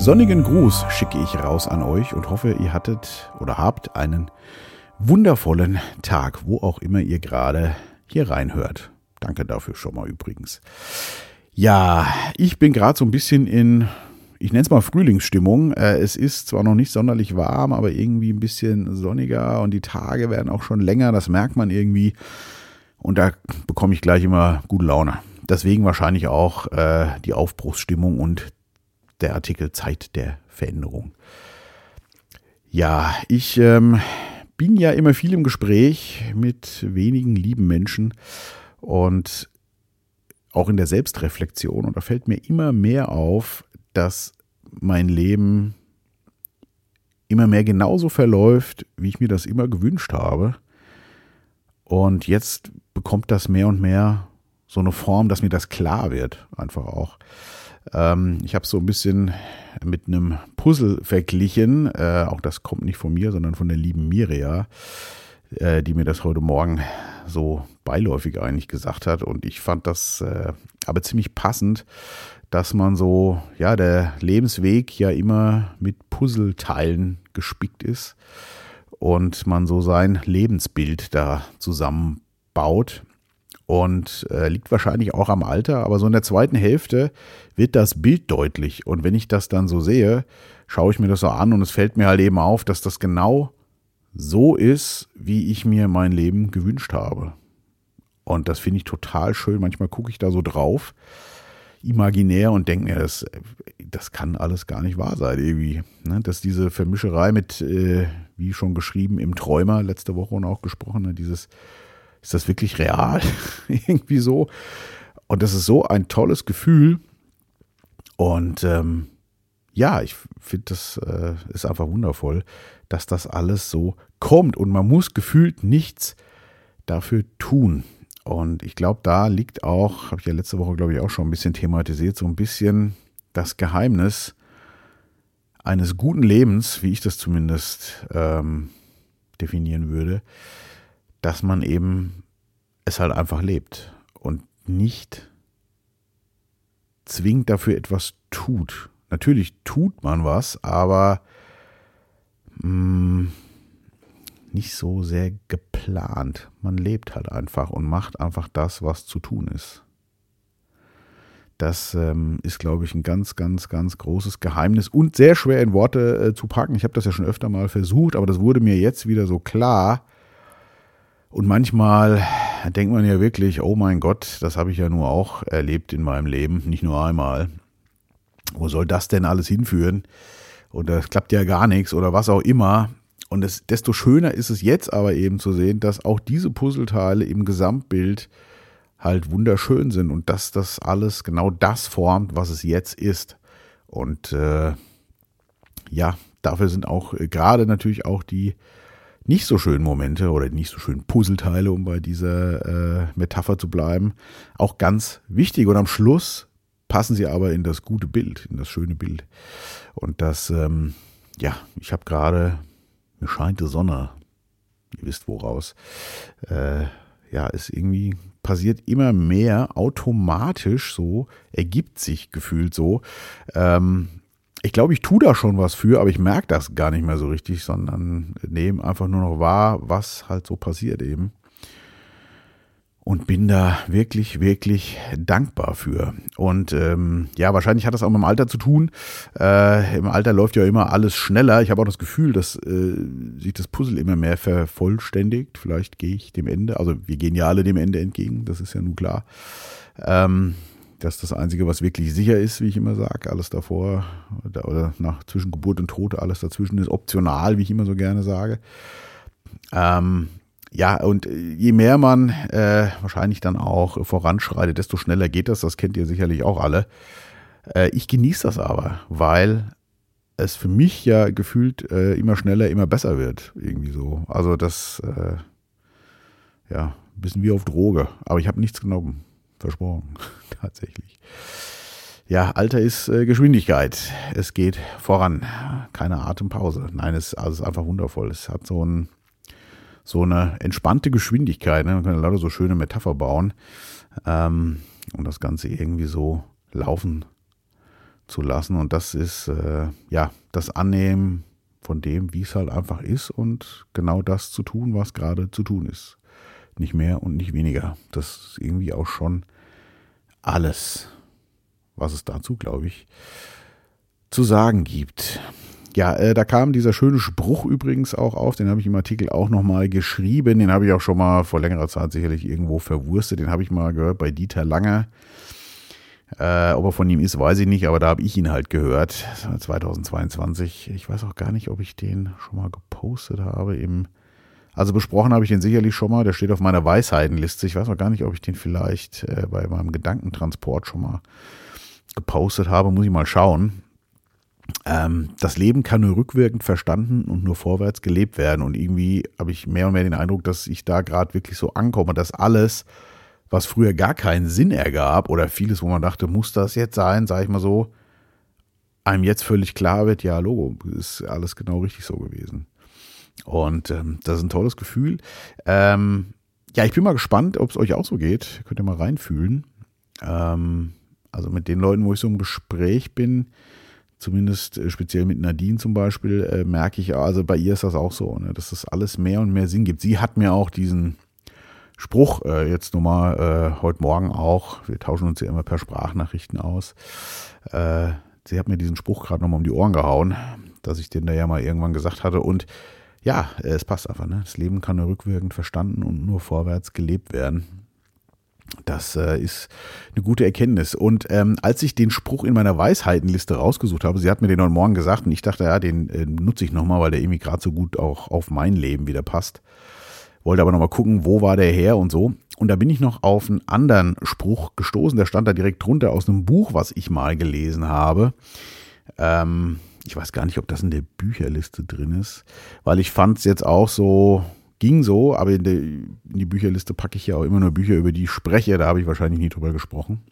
sonnigen Gruß schicke ich raus an euch und hoffe, ihr hattet oder habt einen wundervollen Tag, wo auch immer ihr gerade hier reinhört. Danke dafür schon mal übrigens. Ja, ich bin gerade so ein bisschen in, ich nenne es mal Frühlingsstimmung. Äh, es ist zwar noch nicht sonderlich warm, aber irgendwie ein bisschen sonniger und die Tage werden auch schon länger, das merkt man irgendwie. Und da bekomme ich gleich immer gute Laune. Deswegen wahrscheinlich auch äh, die Aufbruchsstimmung und der Artikel Zeit der Veränderung. Ja, ich ähm, bin ja immer viel im Gespräch mit wenigen lieben Menschen und auch in der Selbstreflexion. Und da fällt mir immer mehr auf, dass mein Leben immer mehr genauso verläuft, wie ich mir das immer gewünscht habe. Und jetzt bekommt das mehr und mehr so eine Form, dass mir das klar wird, einfach auch. Ähm, ich habe so ein bisschen mit einem Puzzle verglichen. Äh, auch das kommt nicht von mir, sondern von der lieben Miria, äh, die mir das heute Morgen so beiläufig eigentlich gesagt hat. Und ich fand das äh, aber ziemlich passend, dass man so, ja, der Lebensweg ja immer mit Puzzleteilen gespickt ist und man so sein Lebensbild da zusammenbaut und äh, liegt wahrscheinlich auch am Alter, aber so in der zweiten Hälfte wird das Bild deutlich. Und wenn ich das dann so sehe, schaue ich mir das so an und es fällt mir halt eben auf, dass das genau so ist, wie ich mir mein Leben gewünscht habe. Und das finde ich total schön. Manchmal gucke ich da so drauf, imaginär, und denke mir, das, das kann alles gar nicht wahr sein, irgendwie. Ne? Dass diese Vermischerei mit, äh, wie schon geschrieben, im Träumer letzte Woche und auch gesprochen, ne? dieses ist das wirklich real? Irgendwie so. Und das ist so ein tolles Gefühl. Und ähm, ja, ich finde, das äh, ist einfach wundervoll, dass das alles so kommt. Und man muss gefühlt nichts dafür tun. Und ich glaube, da liegt auch, habe ich ja letzte Woche, glaube ich, auch schon ein bisschen thematisiert, so ein bisschen das Geheimnis eines guten Lebens, wie ich das zumindest ähm, definieren würde dass man eben es halt einfach lebt und nicht zwingend dafür etwas tut. Natürlich tut man was, aber mh, mm, nicht so sehr geplant. Man lebt halt einfach und macht einfach das, was zu tun ist. Das ähm, ist, glaube ich, ein ganz, ganz, ganz großes Geheimnis und sehr schwer in Worte äh, zu packen. Ich habe das ja schon öfter mal versucht, aber das wurde mir jetzt wieder so klar, und manchmal denkt man ja wirklich, oh mein Gott, das habe ich ja nur auch erlebt in meinem Leben, nicht nur einmal. Wo soll das denn alles hinführen? Und das klappt ja gar nichts oder was auch immer. Und es, desto schöner ist es jetzt aber eben zu sehen, dass auch diese Puzzleteile im Gesamtbild halt wunderschön sind und dass das alles genau das formt, was es jetzt ist. Und äh, ja, dafür sind auch äh, gerade natürlich auch die nicht so schönen Momente oder nicht so schönen Puzzleteile, um bei dieser äh, Metapher zu bleiben, auch ganz wichtig. Und am Schluss passen sie aber in das gute Bild, in das schöne Bild. Und das, ähm, ja, ich habe gerade, mir scheint die Sonne, ihr wisst woraus, äh, ja, ist irgendwie passiert immer mehr automatisch so, ergibt sich gefühlt so. Ähm, ich glaube, ich tue da schon was für, aber ich merke das gar nicht mehr so richtig, sondern nehme einfach nur noch wahr, was halt so passiert eben. Und bin da wirklich, wirklich dankbar für. Und ähm, ja, wahrscheinlich hat das auch mit dem Alter zu tun. Äh, Im Alter läuft ja immer alles schneller. Ich habe auch das Gefühl, dass äh, sich das Puzzle immer mehr vervollständigt. Vielleicht gehe ich dem Ende, also wir gehen ja alle dem Ende entgegen, das ist ja nun klar. Ähm, das ist das Einzige, was wirklich sicher ist, wie ich immer sage. Alles davor oder nach zwischen Geburt und Tod, alles dazwischen ist optional, wie ich immer so gerne sage. Ähm, ja, und je mehr man äh, wahrscheinlich dann auch voranschreitet, desto schneller geht das. Das kennt ihr sicherlich auch alle. Äh, ich genieße das aber, weil es für mich ja gefühlt äh, immer schneller, immer besser wird. Irgendwie so. Also das, äh, ja, ein bisschen wie auf Droge. Aber ich habe nichts genommen. Versprochen. Tatsächlich. Ja, Alter ist äh, Geschwindigkeit. Es geht voran. Keine Atempause. Nein, es, also es ist einfach wundervoll. Es hat so, ein, so eine entspannte Geschwindigkeit. Ne? Man kann lauter so schöne Metapher bauen, ähm, um das Ganze irgendwie so laufen zu lassen. Und das ist äh, ja das Annehmen von dem, wie es halt einfach ist und genau das zu tun, was gerade zu tun ist. Nicht mehr und nicht weniger. Das ist irgendwie auch schon alles, was es dazu, glaube ich, zu sagen gibt. Ja, äh, da kam dieser schöne Spruch übrigens auch auf, den habe ich im Artikel auch nochmal geschrieben, den habe ich auch schon mal vor längerer Zeit sicherlich irgendwo verwurstet, den habe ich mal gehört bei Dieter Langer. Äh, ob er von ihm ist, weiß ich nicht, aber da habe ich ihn halt gehört. 2022. Ich weiß auch gar nicht, ob ich den schon mal gepostet habe. Im, also besprochen habe ich den sicherlich schon mal. Der steht auf meiner Weisheitenliste. Ich weiß auch gar nicht, ob ich den vielleicht äh, bei meinem Gedankentransport schon mal gepostet habe. Muss ich mal schauen. Ähm, das Leben kann nur rückwirkend verstanden und nur vorwärts gelebt werden. Und irgendwie habe ich mehr und mehr den Eindruck, dass ich da gerade wirklich so ankomme, dass alles, was früher gar keinen Sinn ergab oder vieles, wo man dachte, muss das jetzt sein, sage ich mal so, einem jetzt völlig klar wird, ja, Logo, ist alles genau richtig so gewesen. Und ähm, das ist ein tolles Gefühl. Ähm, ja, ich bin mal gespannt, ob es euch auch so geht. Könnt ihr mal reinfühlen. Ähm, also mit den Leuten, wo ich so im Gespräch bin, zumindest äh, speziell mit Nadine zum Beispiel, äh, merke ich, also bei ihr ist das auch so, ne, dass das alles mehr und mehr Sinn gibt. Sie hat mir auch diesen Spruch äh, jetzt nochmal äh, heute Morgen auch, wir tauschen uns ja immer per Sprachnachrichten aus, äh, sie hat mir diesen Spruch gerade nochmal um die Ohren gehauen, dass ich den da ja mal irgendwann gesagt hatte und ja, äh, es passt einfach, ne? Das Leben kann nur rückwirkend verstanden und nur vorwärts gelebt werden. Das äh, ist eine gute Erkenntnis. Und ähm, als ich den Spruch in meiner Weisheitenliste rausgesucht habe, sie hat mir den heute Morgen gesagt und ich dachte, ja, den äh, nutze ich nochmal, weil der irgendwie gerade so gut auch auf mein Leben wieder passt. Wollte aber nochmal gucken, wo war der her und so. Und da bin ich noch auf einen anderen Spruch gestoßen, der stand da direkt drunter aus einem Buch, was ich mal gelesen habe. Ähm, ich weiß gar nicht, ob das in der Bücherliste drin ist, weil ich fand es jetzt auch so, ging so, aber in, die, in die Bücherliste packe ich ja auch immer nur Bücher, über die ich spreche. Da habe ich wahrscheinlich nie drüber gesprochen.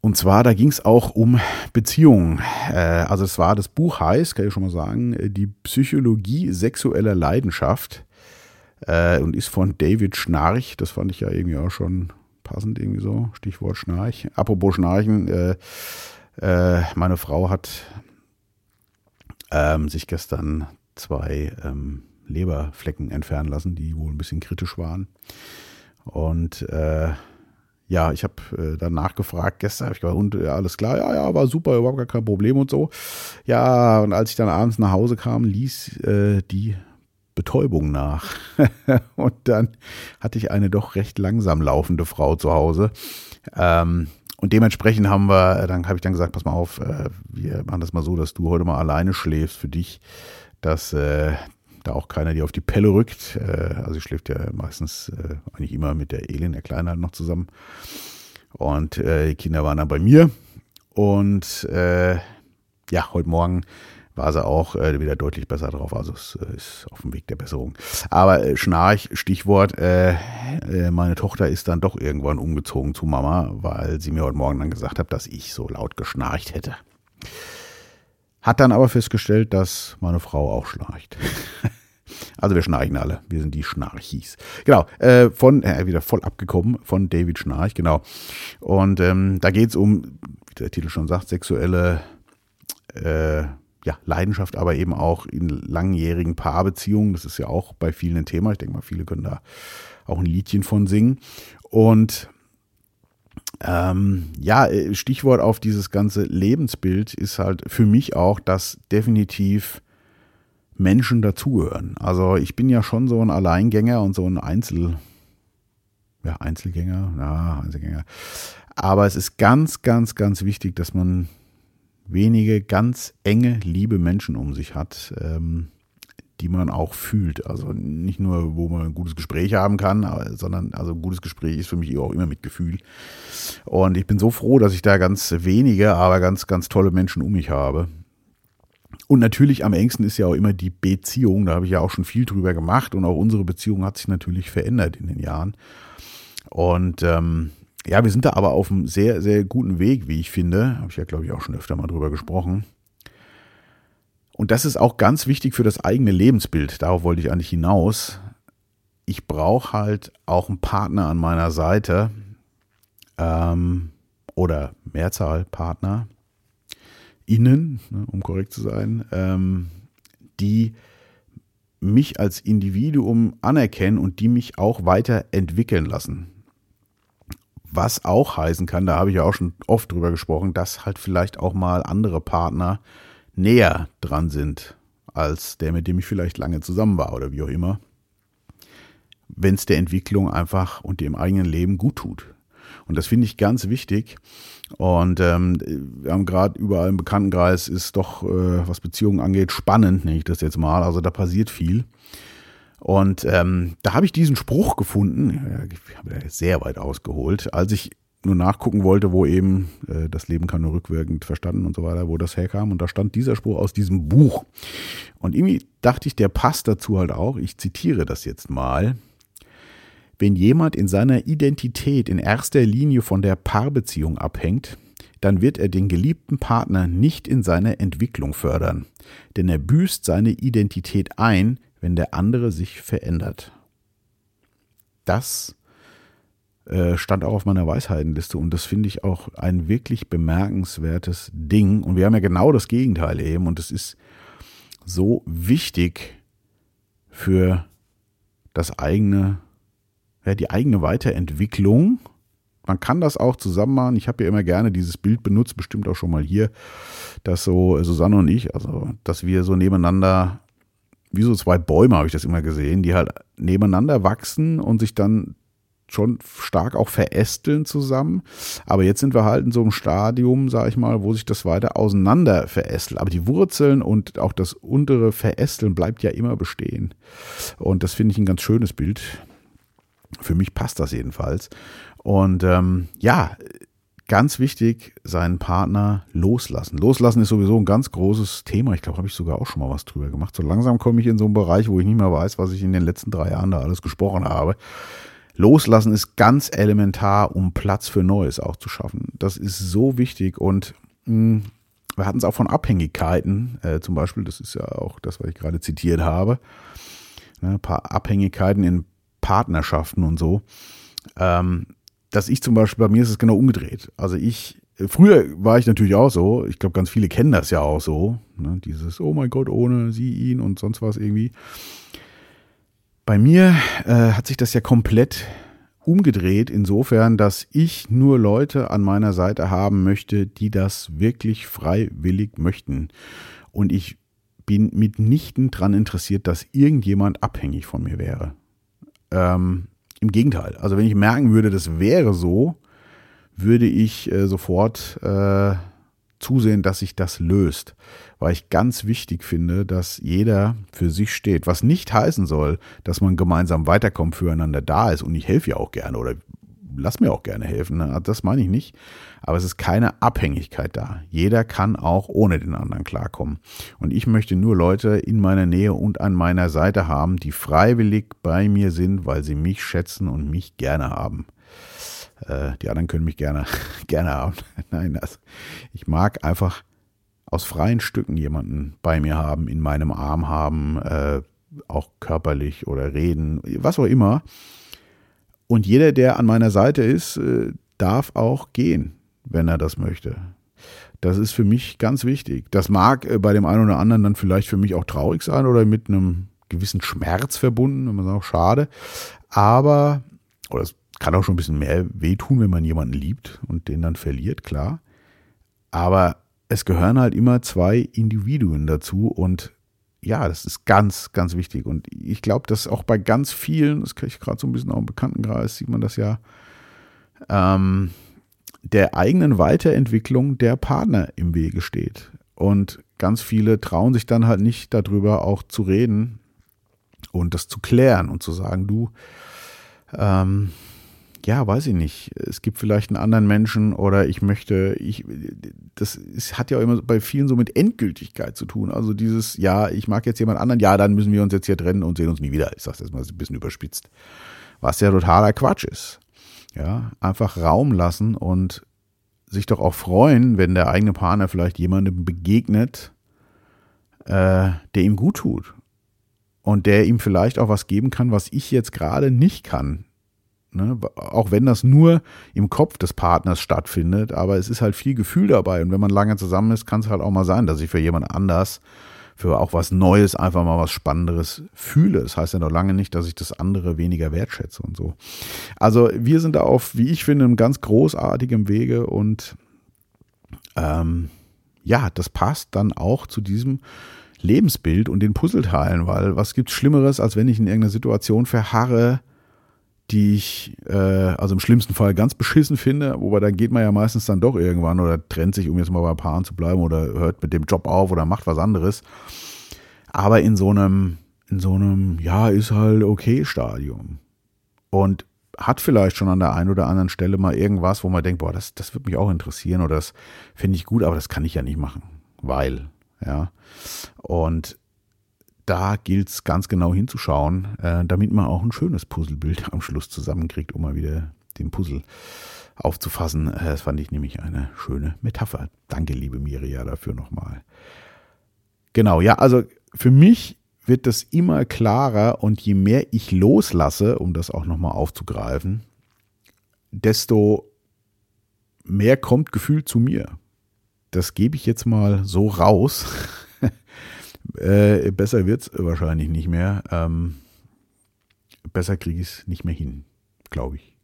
Und zwar, da ging es auch um Beziehungen. Äh, also es war, das Buch heißt, kann ich schon mal sagen, äh, die Psychologie sexueller Leidenschaft äh, und ist von David Schnarch. Das fand ich ja irgendwie auch schon passend, irgendwie so. Stichwort Schnarch. Apropos Schnarchen, äh, äh, meine Frau hat ähm, sich gestern zwei ähm, Leberflecken entfernen lassen, die wohl ein bisschen kritisch waren. Und äh, ja, ich habe äh, dann nachgefragt gestern, habe ich gesagt, und ja, alles klar, ja, ja, war super, überhaupt gar kein Problem und so. Ja, und als ich dann abends nach Hause kam, ließ äh, die Betäubung nach. und dann hatte ich eine doch recht langsam laufende Frau zu Hause. Ähm, und dementsprechend haben wir, dann habe ich dann gesagt, pass mal auf, äh, wir machen das mal so, dass du heute mal alleine schläfst für dich, dass äh, da auch keiner dir auf die Pelle rückt. Äh, also ich schläft ja meistens äh, eigentlich immer mit der Elin, der Kleine halt noch zusammen. Und äh, die Kinder waren dann bei mir. Und äh, ja, heute Morgen war sie auch äh, wieder deutlich besser drauf. Also es äh, ist auf dem Weg der Besserung. Aber äh, Schnarch, Stichwort, äh, äh, meine Tochter ist dann doch irgendwann umgezogen zu Mama, weil sie mir heute Morgen dann gesagt hat, dass ich so laut geschnarcht hätte. Hat dann aber festgestellt, dass meine Frau auch schnarcht. Also wir schnarchen alle. Wir sind die Schnarchis. Genau. Äh, von, äh, wieder voll abgekommen von David Schnarch, genau. Und ähm, da geht es um, wie der Titel schon sagt, sexuelle äh, ja, Leidenschaft, aber eben auch in langjährigen Paarbeziehungen. Das ist ja auch bei vielen ein Thema. Ich denke mal, viele können da auch ein Liedchen von singen. Und ähm, ja, äh, Stichwort auf dieses ganze Lebensbild ist halt für mich auch, dass definitiv Menschen dazugehören. Also ich bin ja schon so ein Alleingänger und so ein Einzel, ja, Einzelgänger, ja, Einzelgänger. Aber es ist ganz, ganz, ganz wichtig, dass man wenige ganz enge, liebe Menschen um sich hat, ähm, die man auch fühlt. Also nicht nur, wo man ein gutes Gespräch haben kann, sondern also ein gutes Gespräch ist für mich auch immer mit Gefühl. Und ich bin so froh, dass ich da ganz wenige, aber ganz, ganz tolle Menschen um mich habe. Und natürlich am engsten ist ja auch immer die Beziehung. Da habe ich ja auch schon viel drüber gemacht und auch unsere Beziehung hat sich natürlich verändert in den Jahren. Und ähm, ja, wir sind da aber auf einem sehr, sehr guten Weg, wie ich finde. Habe ich ja, glaube ich, auch schon öfter mal drüber gesprochen. Und das ist auch ganz wichtig für das eigene Lebensbild. Darauf wollte ich eigentlich hinaus. Ich brauche halt auch einen Partner an meiner Seite. Ähm, oder Mehrzahl Partner, innen, ne, um korrekt zu sein, ähm, die mich als Individuum anerkennen und die mich auch weiterentwickeln lassen. Was auch heißen kann, da habe ich ja auch schon oft drüber gesprochen, dass halt vielleicht auch mal andere Partner näher dran sind als der, mit dem ich vielleicht lange zusammen war oder wie auch immer. Wenn es der Entwicklung einfach und dem eigenen Leben gut tut. Und das finde ich ganz wichtig. Und ähm, wir haben gerade überall im Bekanntenkreis ist doch, äh, was Beziehungen angeht, spannend, nenne ich das jetzt mal. Also da passiert viel. Und ähm, da habe ich diesen Spruch gefunden, ich habe sehr weit ausgeholt, als ich nur nachgucken wollte, wo eben äh, das Leben kann nur rückwirkend verstanden und so weiter, wo das herkam. Und da stand dieser Spruch aus diesem Buch. Und irgendwie dachte ich, der passt dazu halt auch. Ich zitiere das jetzt mal. Wenn jemand in seiner Identität in erster Linie von der Paarbeziehung abhängt, dann wird er den geliebten Partner nicht in seiner Entwicklung fördern, denn er büßt seine Identität ein, wenn der andere sich verändert. Das äh, stand auch auf meiner Weisheitenliste und das finde ich auch ein wirklich bemerkenswertes Ding. Und wir haben ja genau das Gegenteil eben und es ist so wichtig für das eigene ja, die eigene Weiterentwicklung. Man kann das auch zusammen machen. Ich habe ja immer gerne dieses Bild benutzt, bestimmt auch schon mal hier, dass so Susanne und ich, also dass wir so nebeneinander, wie so zwei Bäume habe ich das immer gesehen, die halt nebeneinander wachsen und sich dann schon stark auch verästeln zusammen. Aber jetzt sind wir halt in so einem Stadium, sage ich mal, wo sich das weiter auseinander verästelt. Aber die Wurzeln und auch das untere Verästeln bleibt ja immer bestehen. Und das finde ich ein ganz schönes Bild. Für mich passt das jedenfalls. Und ähm, ja, ganz wichtig, seinen Partner loslassen. Loslassen ist sowieso ein ganz großes Thema. Ich glaube, habe ich sogar auch schon mal was drüber gemacht. So langsam komme ich in so einen Bereich, wo ich nicht mehr weiß, was ich in den letzten drei Jahren da alles gesprochen habe. Loslassen ist ganz elementar, um Platz für Neues auch zu schaffen. Das ist so wichtig und mh, hm, wir hatten es auch von Abhängigkeiten, äh, zum Beispiel, das ist ja auch das, was ich gerade zitiert habe. Ne, ein paar Abhängigkeiten in Partnerschaften und so. Ähm, dass ich zum Beispiel, bei mir ist es genau umgedreht. Also ich, früher war ich natürlich auch so, ich glaube, ganz viele kennen das ja auch so, ne? dieses, oh mein Gott, ohne sie, ihn und sonst was irgendwie. Bei mir äh, hat sich das ja komplett umgedreht, insofern, dass ich nur Leute an meiner Seite haben möchte, die das wirklich freiwillig möchten. Und ich bin mitnichten daran interessiert, dass irgendjemand abhängig von mir wäre. Ähm, Im Gegenteil. Also wenn ich merken würde, das wäre so, würde ich äh, sofort äh, zusehen, dass sich das löst. Weil ich ganz wichtig finde, dass jeder für sich steht. Was nicht heißen soll, dass man gemeinsam weiterkommt, füreinander da ist. Und ich helfe ja auch gerne oder lass mir auch gerne helfen. Ne? Das meine ich nicht. Aber es ist keine Abhängigkeit da. Jeder kann auch ohne den anderen klarkommen. Und ich möchte nur Leute in meiner Nähe und an meiner Seite haben, die freiwillig bei mir sind, weil sie mich schätzen und mich gerne haben. Äh, die anderen können mich gerne, gerne haben. Nein, also ich mag einfach aus freien Stücken jemanden bei mir haben, in meinem Arm haben, äh, auch körperlich oder reden, was auch immer. Und jeder, der an meiner Seite ist, äh, darf auch gehen, wenn er das möchte. Das ist für mich ganz wichtig. Das mag äh, bei dem einen oder anderen dann vielleicht für mich auch traurig sein oder mit einem gewissen Schmerz verbunden, wenn man sagt, schade. Aber, oder es kann auch schon ein bisschen mehr wehtun, wenn man jemanden liebt und den dann verliert, klar. Aber es gehören halt immer zwei Individuen dazu und ja, das ist ganz, ganz wichtig. Und ich glaube, dass auch bei ganz vielen, das kriege ich gerade so ein bisschen auch im Bekanntenkreis, sieht man das ja, ähm, der eigenen Weiterentwicklung der Partner im Wege steht. Und ganz viele trauen sich dann halt nicht darüber auch zu reden und das zu klären und zu sagen, du, ähm, ja, weiß ich nicht. Es gibt vielleicht einen anderen Menschen oder ich möchte, ich, das ist, hat ja auch immer bei vielen so mit Endgültigkeit zu tun. Also dieses, ja, ich mag jetzt jemand anderen, ja, dann müssen wir uns jetzt hier trennen und sehen uns nie wieder. Ich sage das mal ein bisschen überspitzt. Was ja totaler Quatsch ist. Ja, einfach Raum lassen und sich doch auch freuen, wenn der eigene Partner vielleicht jemandem begegnet, äh, der ihm gut tut. Und der ihm vielleicht auch was geben kann, was ich jetzt gerade nicht kann Ne? Auch wenn das nur im Kopf des Partners stattfindet, aber es ist halt viel Gefühl dabei. Und wenn man lange zusammen ist, kann es halt auch mal sein, dass ich für jemand anders, für auch was Neues, einfach mal was Spannenderes fühle. Das heißt ja noch lange nicht, dass ich das andere weniger wertschätze und so. Also wir sind da auf, wie ich finde, einem ganz großartigem Wege und ähm, ja, das passt dann auch zu diesem Lebensbild und den Puzzleteilen, weil was gibt's Schlimmeres, als wenn ich in irgendeiner Situation verharre, die ich äh, also im schlimmsten Fall ganz beschissen finde, wobei dann geht man ja meistens dann doch irgendwann oder trennt sich, um jetzt mal bei Paaren zu bleiben oder hört mit dem Job auf oder macht was anderes. Aber in so einem, in so einem, ja, ist halt okay Stadium. Und hat vielleicht schon an der einen oder anderen Stelle mal irgendwas, wo man denkt, boah, das, das würde mich auch interessieren oder das finde ich gut, aber das kann ich ja nicht machen, weil, ja. Und da gilt es ganz genau hinzuschauen, äh, damit man auch ein schönes Puzzlebild am Schluss zusammenkriegt, um mal wieder den Puzzle aufzufassen. Äh, das fand ich nämlich eine schöne Metapher. Danke, liebe Miria, dafür nochmal. Genau, ja, also für mich wird das immer klarer und je mehr ich loslasse, um das auch nochmal aufzugreifen, desto mehr kommt Gefühl zu mir. Das gebe ich jetzt mal so raus. Äh, besser wird es wahrscheinlich nicht mehr. Ähm, besser kriege ich es nicht mehr hin, glaube ich.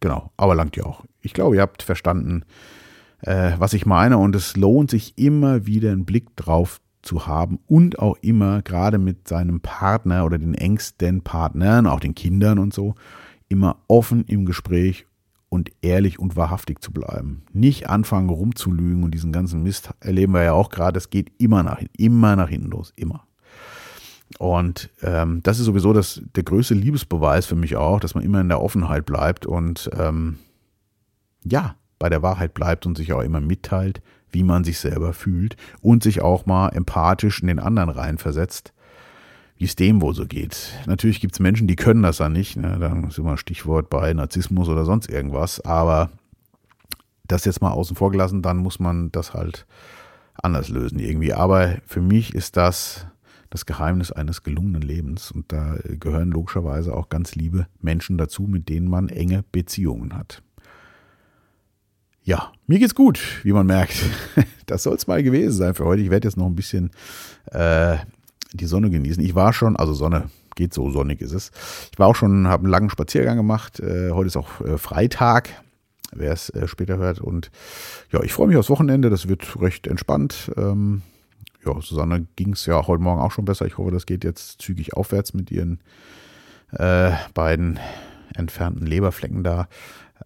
Genau, aber langt ja auch. Ich glaube, ihr habt verstanden, äh, was ich meine. Und es lohnt sich immer wieder einen Blick drauf zu haben und auch immer, gerade mit seinem Partner oder den engsten Partnern, auch den Kindern und so, immer offen im Gespräch und ehrlich und wahrhaftig zu bleiben. Nicht anfangen rumzulügen und diesen ganzen Mist erleben wir ja auch gerade. Es geht immer nach hinten, immer nach hinten los, immer. Und ähm, das ist sowieso das, der größte Liebesbeweis für mich auch, dass man immer in der Offenheit bleibt und ähm, ja, bei der Wahrheit bleibt und sich auch immer mitteilt, wie man sich selber fühlt und sich auch mal empathisch in den anderen reinversetzt wie es dem wohl so geht. Natürlich gibt es Menschen, die können das dann nicht. Ne? Dann ist immer Stichwort bei Narzissmus oder sonst irgendwas. Aber das jetzt mal außen vor gelassen, dann muss man das halt anders lösen irgendwie. Aber für mich ist das das Geheimnis eines gelungenen Lebens. Und da gehören logischerweise auch ganz liebe Menschen dazu, mit denen man enge Beziehungen hat. Ja, mir geht's gut, wie man merkt. Das soll es mal gewesen sein für heute. Ich werde jetzt noch ein bisschen äh, die Sonne genießen. Ich war schon, also Sonne geht so, sonnig ist es. Ich war auch schon, habe einen langen Spaziergang gemacht. Äh, heute ist auch äh, Freitag, wer es äh, später hört. Und ja, ich freue mich aufs Wochenende. Das wird recht entspannt. Ähm, ja, Susanne ging es ja heute Morgen auch schon besser. Ich hoffe, das geht jetzt zügig aufwärts mit ihren äh, beiden entfernten Leberflecken da.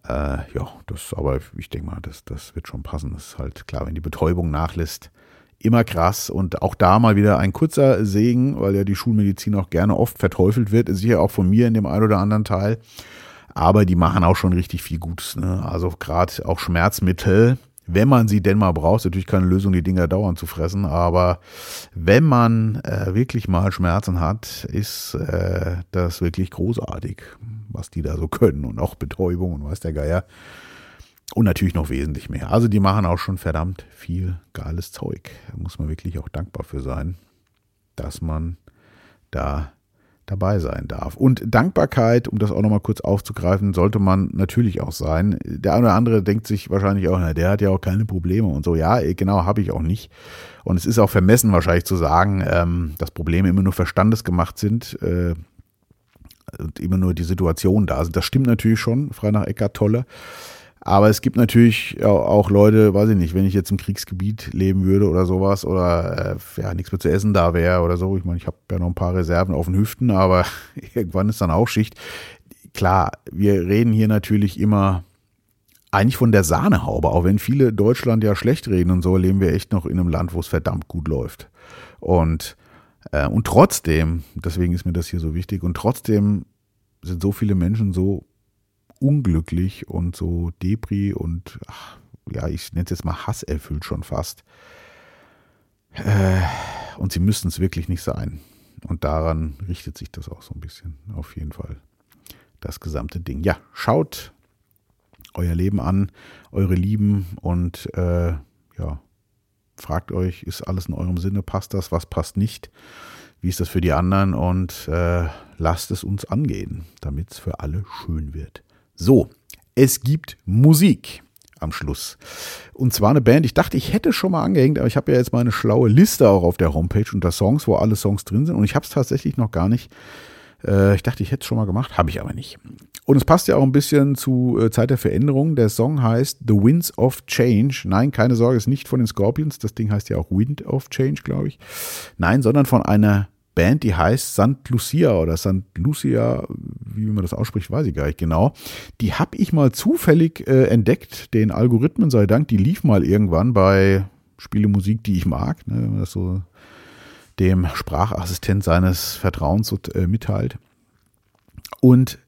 Äh, ja, das, aber ich denke mal, das, das wird schon passen. Das ist halt klar, wenn die Betäubung nachlässt, immer krass und auch da mal wieder ein kurzer Segen, weil ja die Schulmedizin auch gerne oft verteufelt wird, sicher auch von mir in dem einen oder anderen Teil. Aber die machen auch schon richtig viel Gutes. Ne? Also gerade auch Schmerzmittel, wenn man sie denn mal braucht, natürlich keine Lösung, die Dinger dauernd zu fressen, aber wenn man äh, wirklich mal Schmerzen hat, ist äh, das wirklich großartig, was die da so können und auch Betäubung und was der Geier. Und natürlich noch wesentlich mehr. Also die machen auch schon verdammt viel geiles Zeug. Da muss man wirklich auch dankbar für sein, dass man da dabei sein darf. Und Dankbarkeit, um das auch nochmal kurz aufzugreifen, sollte man natürlich auch sein. Der eine oder andere denkt sich wahrscheinlich auch, na, der hat ja auch keine Probleme und so. Ja, genau, habe ich auch nicht. Und es ist auch vermessen wahrscheinlich zu sagen, ähm, dass Probleme immer nur verstandesgemacht sind äh, und immer nur die Situation da sind. Das stimmt natürlich schon, frei nach Eckart Tolle. Aber es gibt natürlich auch Leute, weiß ich nicht, wenn ich jetzt im Kriegsgebiet leben würde oder sowas oder äh, ja nichts mehr zu essen da wäre oder so. Ich meine, ich habe ja noch ein paar Reserven auf den Hüften, aber irgendwann ist dann auch Schicht. Klar, wir reden hier natürlich immer eigentlich von der Sahnehaube, auch wenn viele Deutschland ja schlecht reden und so, leben wir echt noch in einem Land, wo es verdammt gut läuft. Und, äh, und trotzdem, deswegen ist mir das hier so wichtig, und trotzdem sind so viele Menschen so unglücklich und so Depri und ach, ja, ich nenne es jetzt mal hasserfüllt schon fast. Äh, und sie müssten es wirklich nicht sein. Und daran richtet sich das auch so ein bisschen, auf jeden Fall. Das gesamte Ding. Ja, schaut euer Leben an, eure Lieben und äh, ja, fragt euch, ist alles in eurem Sinne, passt das, was passt nicht, wie ist das für die anderen und äh, lasst es uns angehen, damit es für alle schön wird. So, es gibt Musik am Schluss. Und zwar eine Band, ich dachte, ich hätte schon mal angehängt, aber ich habe ja jetzt mal eine schlaue Liste auch auf der Homepage unter Songs, wo alle Songs drin sind. Und ich habe es tatsächlich noch gar nicht. Äh, ich dachte, ich hätte es schon mal gemacht, habe ich aber nicht. Und es passt ja auch ein bisschen zu äh, Zeit der Veränderung. Der Song heißt The Winds of Change. Nein, keine Sorge, ist nicht von den Scorpions. Das Ding heißt ja auch Wind of Change, glaube ich. Nein, sondern von einer Band, die heißt St. Lucia oder St. Lucia, wie man das ausspricht, weiß ich gar nicht genau. Die habe ich mal zufällig äh, entdeckt, den Algorithmen sei Dank. Die lief mal irgendwann bei Spielemusik, die ich mag, ne, wenn man das so dem Sprachassistent seines Vertrauens so, äh, mitteilt. Und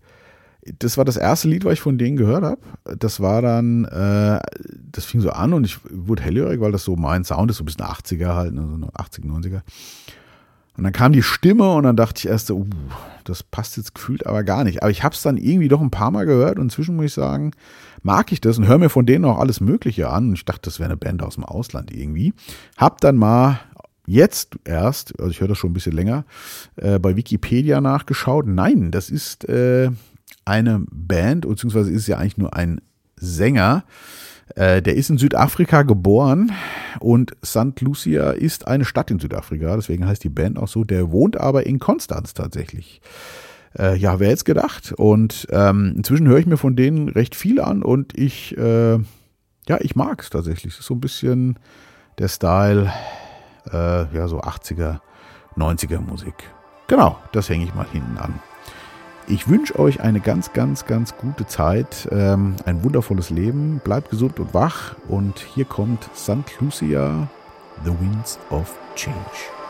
das war das erste Lied, was ich von denen gehört habe. Das war dann, äh, das fing so an und ich wurde hellhörig, weil das so mein Sound ist, so ein bisschen 80er halt, ne, so 80, 90er. Und dann kam die Stimme und dann dachte ich erst so, uh, das passt jetzt gefühlt aber gar nicht. Aber ich habe es dann irgendwie doch ein paar Mal gehört und inzwischen muss ich sagen, mag ich das und höre mir von denen auch alles Mögliche an. Und ich dachte, das wäre eine Band aus dem Ausland irgendwie. Hab dann mal jetzt erst, also ich höre das schon ein bisschen länger, äh, bei Wikipedia nachgeschaut. Nein, das ist äh, eine Band, beziehungsweise ist ja eigentlich nur ein Sänger, äh, der ist in Südafrika geboren und St. Lucia ist eine Stadt in Südafrika, deswegen heißt die Band auch so. Der wohnt aber in Konstanz tatsächlich. Äh, ja, wer hätte gedacht? Und ähm, inzwischen höre ich mir von denen recht viel an und ich, äh, ja, ich mag es tatsächlich. Es ist so ein bisschen der Style, äh, ja, so 80er, 90er Musik. Genau, das hänge ich mal hinten an. Ich wünsche euch eine ganz, ganz, ganz gute Zeit, ähm, ein wundervolles Leben. Bleibt gesund und wach. Und hier kommt St. Lucia, The Winds of Change.